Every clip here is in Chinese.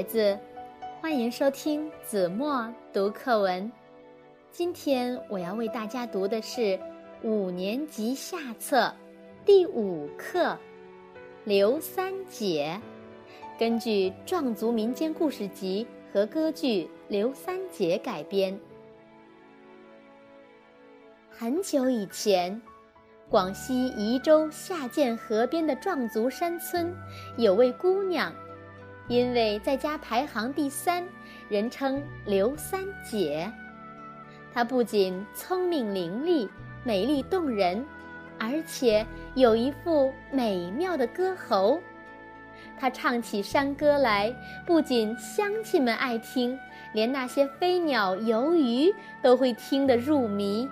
孩子，欢迎收听子墨读课文。今天我要为大家读的是五年级下册第五课《刘三姐》，根据壮族民间故事集和歌剧《刘三姐》改编。很久以前，广西宜州下涧河边的壮族山村，有位姑娘。因为在家排行第三，人称刘三姐。她不仅聪明伶俐、美丽动人，而且有一副美妙的歌喉。她唱起山歌来，不仅乡亲们爱听，连那些飞鸟、游鱼都会听得入迷。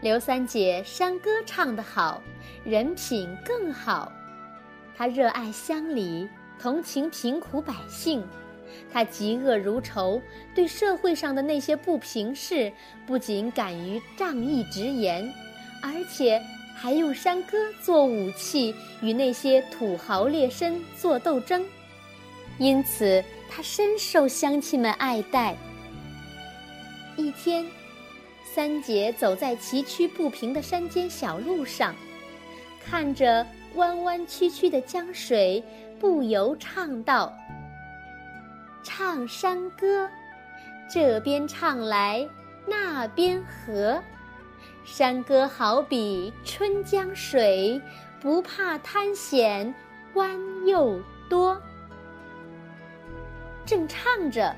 刘三姐山歌唱得好，人品更好。他热爱乡里，同情贫苦百姓，他嫉恶如仇，对社会上的那些不平事，不仅敢于仗义直言，而且还用山歌做武器，与那些土豪劣绅做斗争。因此，他深受乡亲们爱戴。一天，三姐走在崎岖不平的山间小路上，看着。弯弯曲曲的江水，不由唱道：“唱山歌，这边唱来那边和。山歌好比春江水，不怕滩险弯又多。”正唱着，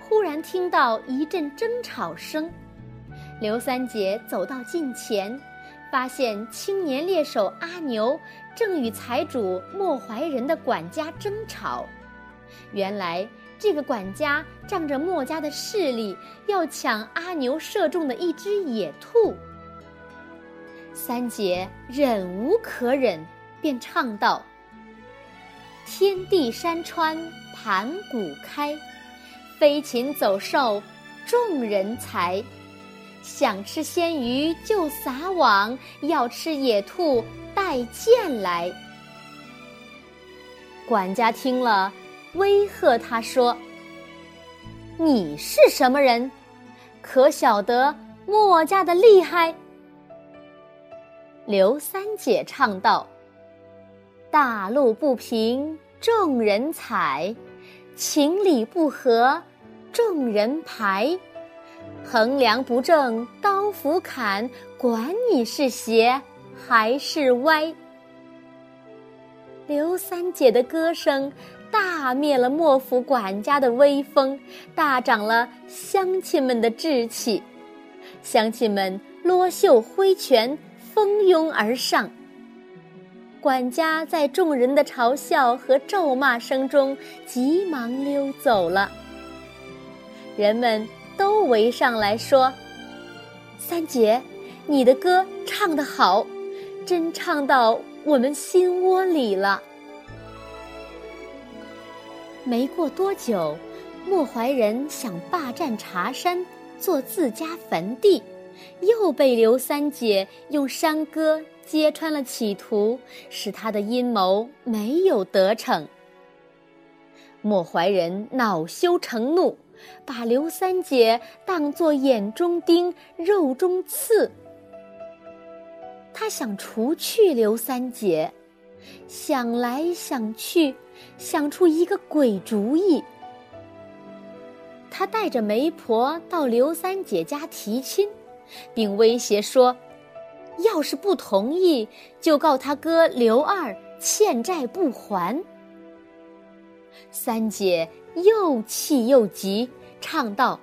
忽然听到一阵争吵声。刘三姐走到近前。发现青年猎手阿牛正与财主莫怀仁的管家争吵。原来这个管家仗着莫家的势力，要抢阿牛射中的一只野兔。三姐忍无可忍，便唱道：“天地山川盘古开，飞禽走兽众人才。”想吃鲜鱼就撒网，要吃野兔带剑来。管家听了，威吓他说：“你是什么人？可晓得墨家的厉害？”刘三姐唱道：“大路不平众人踩，情理不合众人排。”衡量不正刀斧砍，管你是斜还是歪。刘三姐的歌声大灭了莫府管家的威风，大涨了乡亲们的志气。乡亲们罗袖挥拳，蜂拥而上。管家在众人的嘲笑和咒骂声中，急忙溜走了。人们。都围上来说：“三姐，你的歌唱得好，真唱到我们心窝里了。”没过多久，莫怀仁想霸占茶山做自家坟地，又被刘三姐用山歌揭穿了企图，使他的阴谋没有得逞。莫怀仁恼羞成怒。把刘三姐当作眼中钉、肉中刺。他想除去刘三姐，想来想去，想出一个鬼主意。他带着媒婆到刘三姐家提亲，并威胁说：“要是不同意，就告他哥刘二欠债不还。”三姐又气又急，唱道：“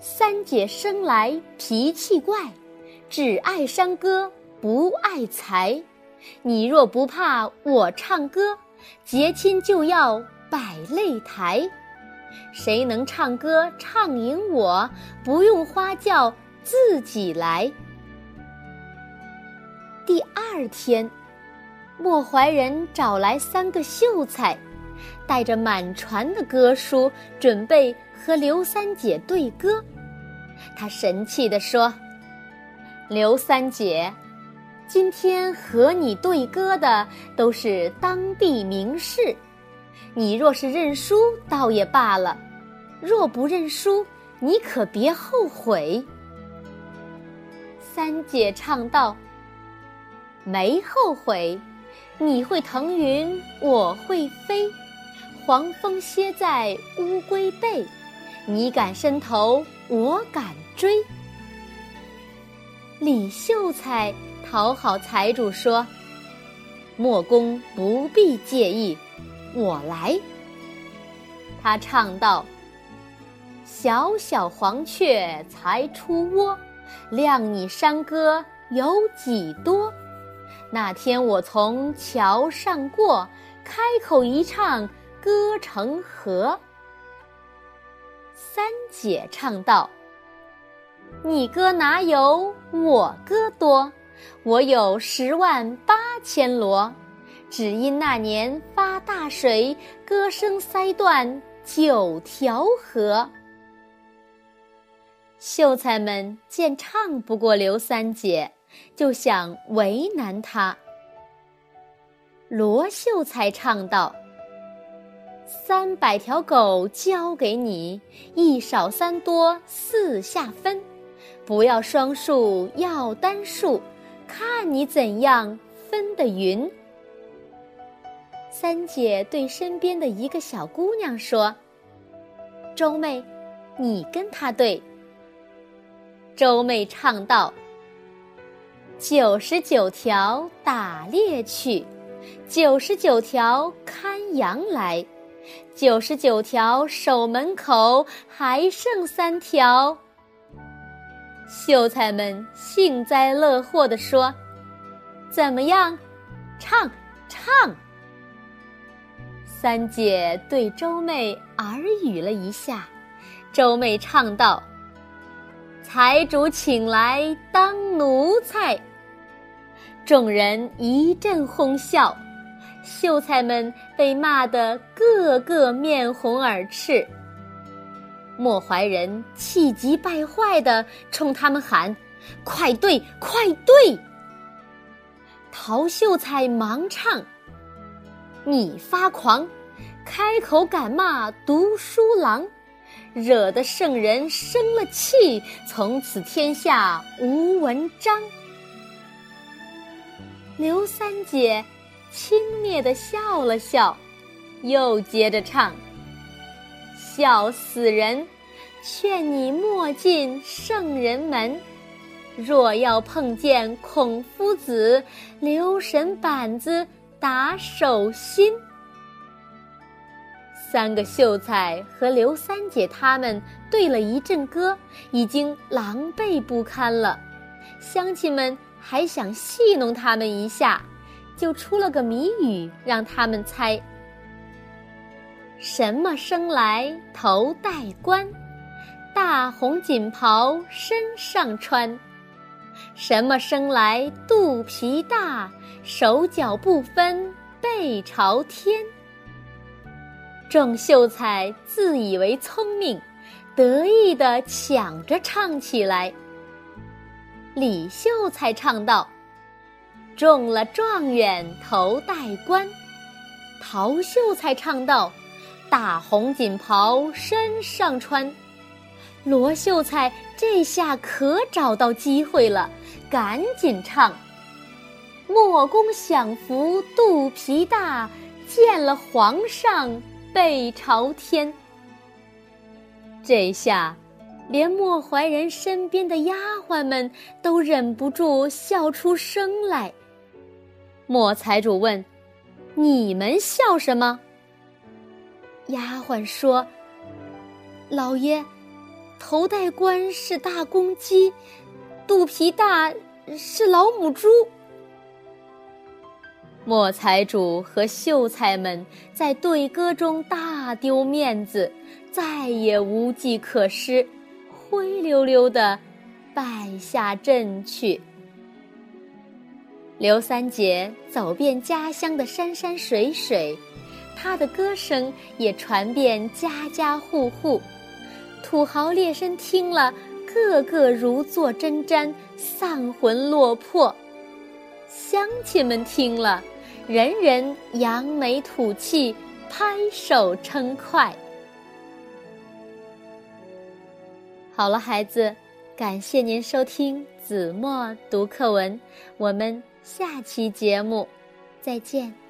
三姐生来脾气怪，只爱山歌不爱财。你若不怕我唱歌，结亲就要摆擂台。谁能唱歌唱赢我，不用花轿自己来。”第二天，莫怀仁找来三个秀才。带着满船的歌书，准备和刘三姐对歌。他神气地说：“刘三姐，今天和你对歌的都是当地名士，你若是认输，倒也罢了；若不认输，你可别后悔。”三姐唱道：“没后悔，你会腾云，我会飞，黄蜂歇在乌龟背，你敢伸头，我敢追。”李秀才讨好财主说：“莫公不必介意，我来。”他唱道：“小小黄雀才出窝。”谅你山歌有几多？那天我从桥上过，开口一唱歌成河。三姐唱道：“你歌哪有我歌多？我有十万八千罗，只因那年发大水，歌声塞断九条河。”秀才们见唱不过刘三姐，就想为难她。罗秀才唱道：“三百条狗交给你，一少三多四下分，不要双数要单数，看你怎样分得匀。”三姐对身边的一个小姑娘说：“周妹，你跟他对。”周妹唱道：“九十九条打猎去，九十九条看羊来，九十九条守门口，还剩三条。”秀才们幸灾乐祸地说：“怎么样？唱唱！”三姐对周妹耳语了一下，周妹唱道。财主请来当奴才，众人一阵哄笑，秀才们被骂得个个面红耳赤。莫怀仁气急败坏地冲他们喊：“快对，快对！”陶秀才忙唱：“你发狂，开口敢骂读书郎。”惹得圣人生了气，从此天下无文章。刘三姐轻蔑地笑了笑，又接着唱：“笑死人！劝你莫进圣人门。若要碰见孔夫子，留神板子打手心。”三个秀才和刘三姐他们对了一阵歌，已经狼狈不堪了。乡亲们还想戏弄他们一下，就出了个谜语让他们猜：什么生来头戴冠，大红锦袍身上穿？什么生来肚皮大，手脚不分背朝天？众秀才自以为聪明，得意地抢着唱起来。李秀才唱道：“中了状元头戴冠。”陶秀才唱道：“大红锦袍身上穿。”罗秀才这下可找到机会了，赶紧唱：“莫公享福肚皮大，见了皇上。”背朝天，这下连莫怀仁身边的丫鬟们都忍不住笑出声来。莫财主问：“你们笑什么？”丫鬟说：“老爷，头戴冠是大公鸡，肚皮大是老母猪。”莫财主和秀才们在对歌中大丢面子，再也无计可施，灰溜溜的败下阵去。刘三姐走遍家乡的山山水水，她的歌声也传遍家家户户。土豪劣绅听了，个个如坐针毡，丧魂落魄；乡亲们听了。人人扬眉吐气，拍手称快。好了，孩子，感谢您收听子墨读课文，我们下期节目再见。